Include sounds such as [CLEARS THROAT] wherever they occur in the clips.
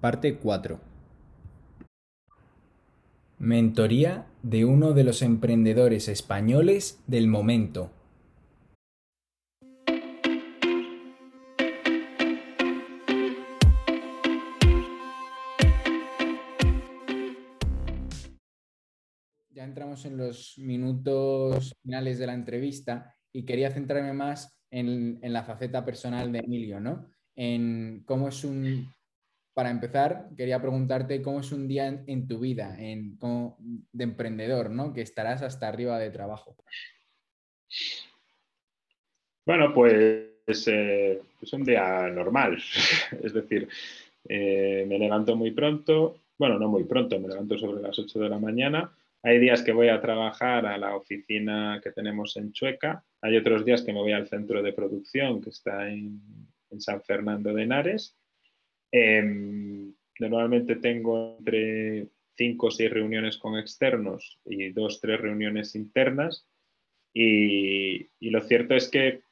Parte 4. Mentoría de uno de los emprendedores españoles del momento. Ya entramos en los minutos finales de la entrevista y quería centrarme más en, en la faceta personal de Emilio, ¿no? En cómo es un para empezar, quería preguntarte cómo es un día en, tu vida en, de emprendedor, ¿no? Que estarás hasta arriba de trabajo. Bueno, pues eh, es un día normal. [LAUGHS] es decir, eh, me levanto muy pronto, bueno, no muy pronto, me levanto sobre las 8 de la mañana. Hay días que voy a trabajar a la oficina que tenemos en Chueca. Hay otros días que me voy al centro de producción que está en, en San Fernando de Henares Em, normalmente tengo entre cinco o seis reuniones con externos y dos, tres reuniones internas. Y, lo cierto es que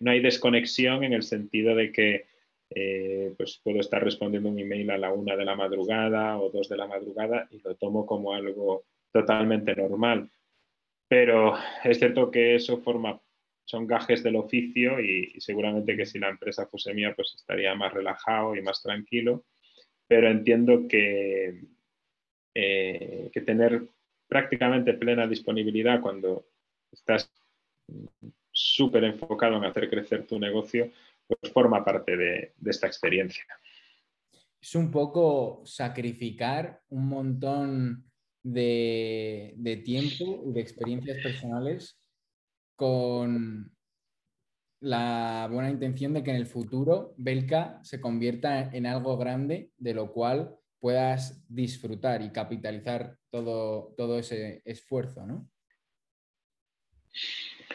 no hay desconexión en el sentido de que eh, pues puedo estar respondiendo un email a la una de la madrugada o dos de la madrugada y lo tomo como algo totalmente normal. Pero es cierto que eso forma son gajes del oficio y, seguramente que si la empresa fuese mía, pues estaría más relajado y más tranquilo. Pero entiendo que, eh, que tener prácticamente plena disponibilidad cuando estás súper enfocado en hacer crecer tu negocio, pues forma parte de, esta experiencia. Es un poco sacrificar un montón de, de tiempo y de experiencias personales con la buena intención de que en el futuro Belka se convierta en algo grande de lo cual puedas disfrutar y capitalizar todo, todo ese esfuerzo, ¿no?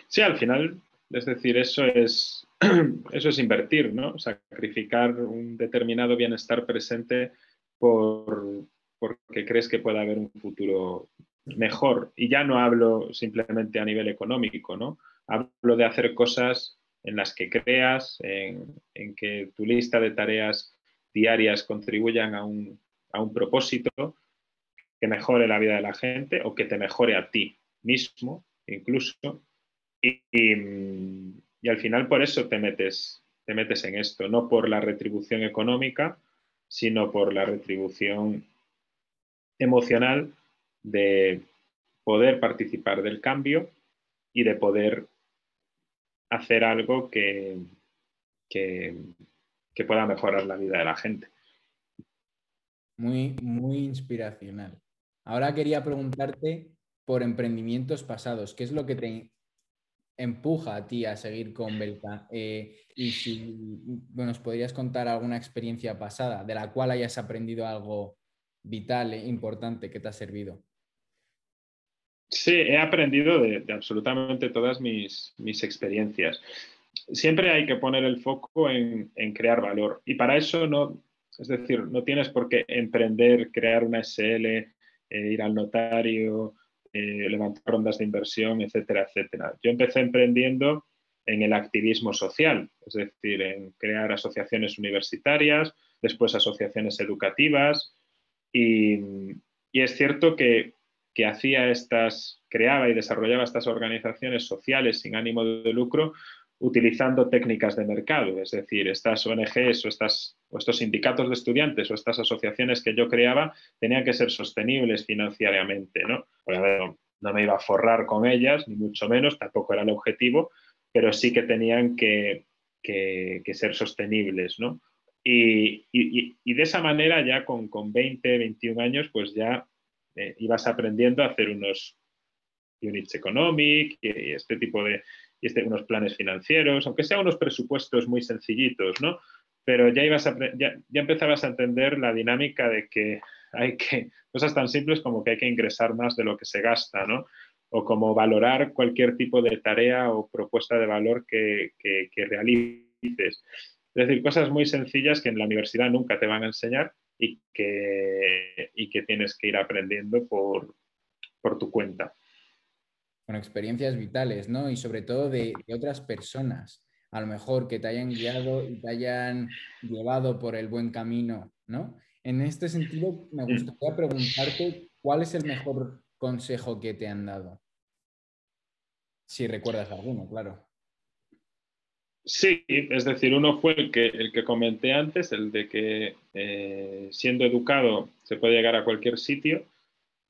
Sí, al final, es decir, eso es, [CLEARS THROAT] eso es invertir, ¿no? Sacrificar un determinado bienestar presente por, porque crees que puede haber un futuro mejor. Y ya no hablo simplemente a nivel económico, ¿no? Hablo de hacer cosas en las que creas, en, que tu lista de tareas diarias contribuyan a un, propósito que mejore la vida de la gente o que te mejore a ti mismo incluso. Y, y, al final por eso te metes, te metes en esto, no por la retribución económica, sino por la retribución emocional de poder participar del cambio y de poder hacer algo que, que, pueda mejorar la vida de la gente. Muy, muy inspiracional. Ahora quería preguntarte por emprendimientos pasados. ¿Qué es lo que te empuja a ti a seguir con Belka? Eh, y si nos podrías contar alguna experiencia pasada de la cual hayas aprendido algo vital e importante que te ha servido. Sí, he aprendido de, absolutamente todas mis, experiencias. Siempre hay que poner el foco en, crear valor y para eso no, es decir, no tienes por qué emprender, crear una SL, eh, ir al notario, eh, levantar rondas de inversión, etcétera, etcétera. Yo empecé emprendiendo en el activismo social, es decir, en crear asociaciones universitarias, después asociaciones educativas y es cierto que que hacía estas, creaba y desarrollaba estas organizaciones sociales sin ánimo de lucro utilizando técnicas de mercado, es decir, estas ONGs o, estas, o estos sindicatos de estudiantes o estas asociaciones que yo creaba tenían que ser sostenibles financieramente, ¿no? no me iba a forrar con ellas, ni mucho menos, tampoco era el objetivo, pero sí que tenían que, ser sostenibles, ¿no? Y, de esa manera ya con, con 20, 21 años, pues ya eh, ibas aprendiendo a hacer unos units economic y este tipo de, y este, unos planes financieros, aunque sean unos presupuestos muy sencillitos, ¿no? Pero ya, ibas ya, empezabas a entender la dinámica de que hay que, cosas tan simples como que hay que ingresar más de lo que se gasta, ¿no? O como valorar cualquier tipo de tarea o propuesta de valor que, que realices. Es decir, cosas muy sencillas que en la universidad nunca te van a enseñar y que, y que tienes que ir aprendiendo por, tu cuenta. Con experiencias vitales, ¿no? Y sobre todo de, otras personas. a lo mejor que te hayan guiado y te hayan llevado por el buen camino, ¿no? En este sentido, me gustaría preguntarte cuál es el mejor consejo que te han dado. Si recuerdas alguno, claro. Sí, es decir, uno fue el que, el que comenté antes, el de que eh, siendo educado se puede llegar a cualquier sitio.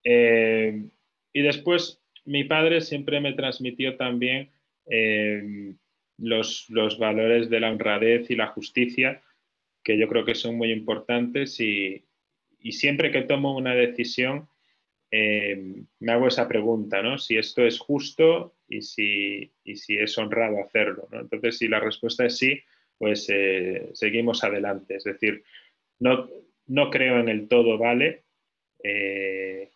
Eh, y después mi padre siempre me transmitió también eh, los, valores de la honradez y la justicia, que yo creo que son muy importantes y, siempre que tomo una decisión me hago esa pregunta, ¿no? Si esto es justo y si, si es honrado hacerlo. Entonces, si la respuesta es sí, pues eh, seguimos adelante. Es decir, no, no, creo en el todo vale. Eh,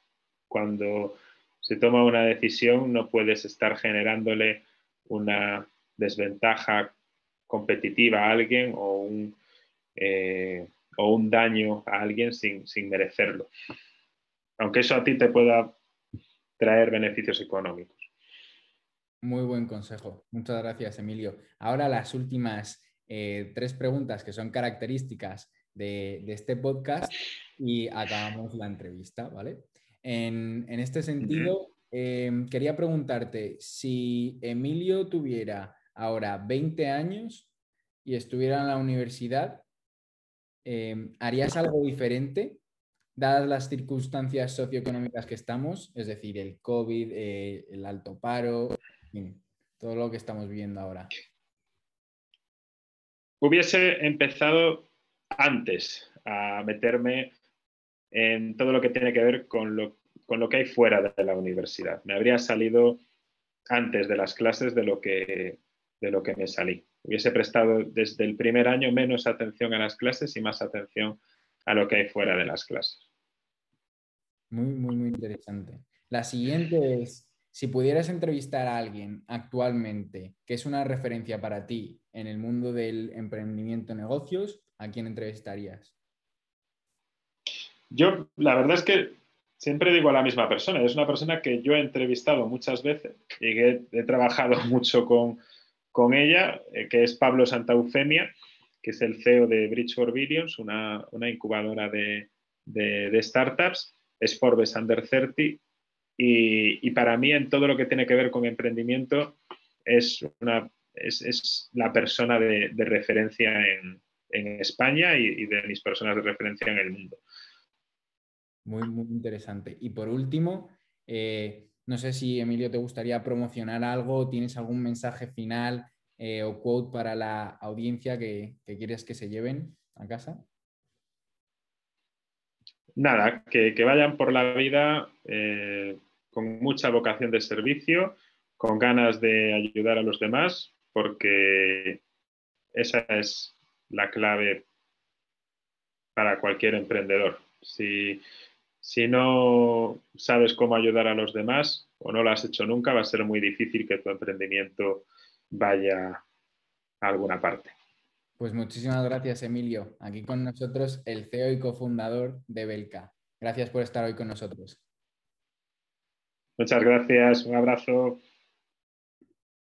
cuando se toma una decisión, no puedes estar generándole una desventaja competitiva a alguien o un, eh, o un daño a alguien sin, sin merecerlo. Aunque eso a ti te pueda traer beneficios económicos. Muy buen consejo. Muchas gracias, Emilio. Ahora las últimas eh, tres preguntas que son características de, este podcast y acabamos la entrevista, ¿vale? En, este sentido, em, quería preguntarte si Emilio tuviera ahora 20 años y estuviera en la universidad, em, ¿harías algo diferente dadas las circunstancias socioeconómicas que estamos, es decir, el COVID, eh, el alto paro, todo lo que estamos viendo ahora. Hubiese empezado antes a meterme en todo lo que tiene que ver con lo, con lo que hay fuera de la universidad. Me habría salido antes de las clases de lo que, de lo que me salí. Hubiese prestado desde el primer año menos atención a las clases y más atención a lo que hay fuera de las clases. Muy, muy, muy interesante. La siguiente es, si pudieras entrevistar a alguien actualmente que es una referencia para ti en el mundo del emprendimiento negocios, ¿a quién entrevistarías? Yo, la verdad es que siempre digo a la misma persona. Es una persona que yo he entrevistado muchas veces y que he, trabajado [LAUGHS] mucho con, ella, eh, que es Pablo Santaufemia, que es el CEO de Bridge for Billions, una, incubadora de, de startups. Es Forbes Under 30 y, para mí, en todo lo que tiene que ver con emprendimiento, es, una, es, la persona de, referencia en, España y, de mis personas de referencia en el mundo. Muy, muy interesante. Y por último, eh, no sé si Emilio te gustaría promocionar algo, tienes algún mensaje final eh, o quote para la audiencia que, quieres que se lleven a casa. Nada, que, vayan por la vida eh, con mucha vocación de servicio, con ganas de ayudar a los demás, porque esa es la clave para cualquier emprendedor. Si, no sabes cómo ayudar a los demás o no lo has hecho nunca, va a ser muy difícil que tu emprendimiento vaya a alguna parte. Pues muchísimas gracias, Emilio. Aquí con nosotros el CEO y cofundador de Belka. Gracias por estar hoy con nosotros. Muchas gracias, un abrazo.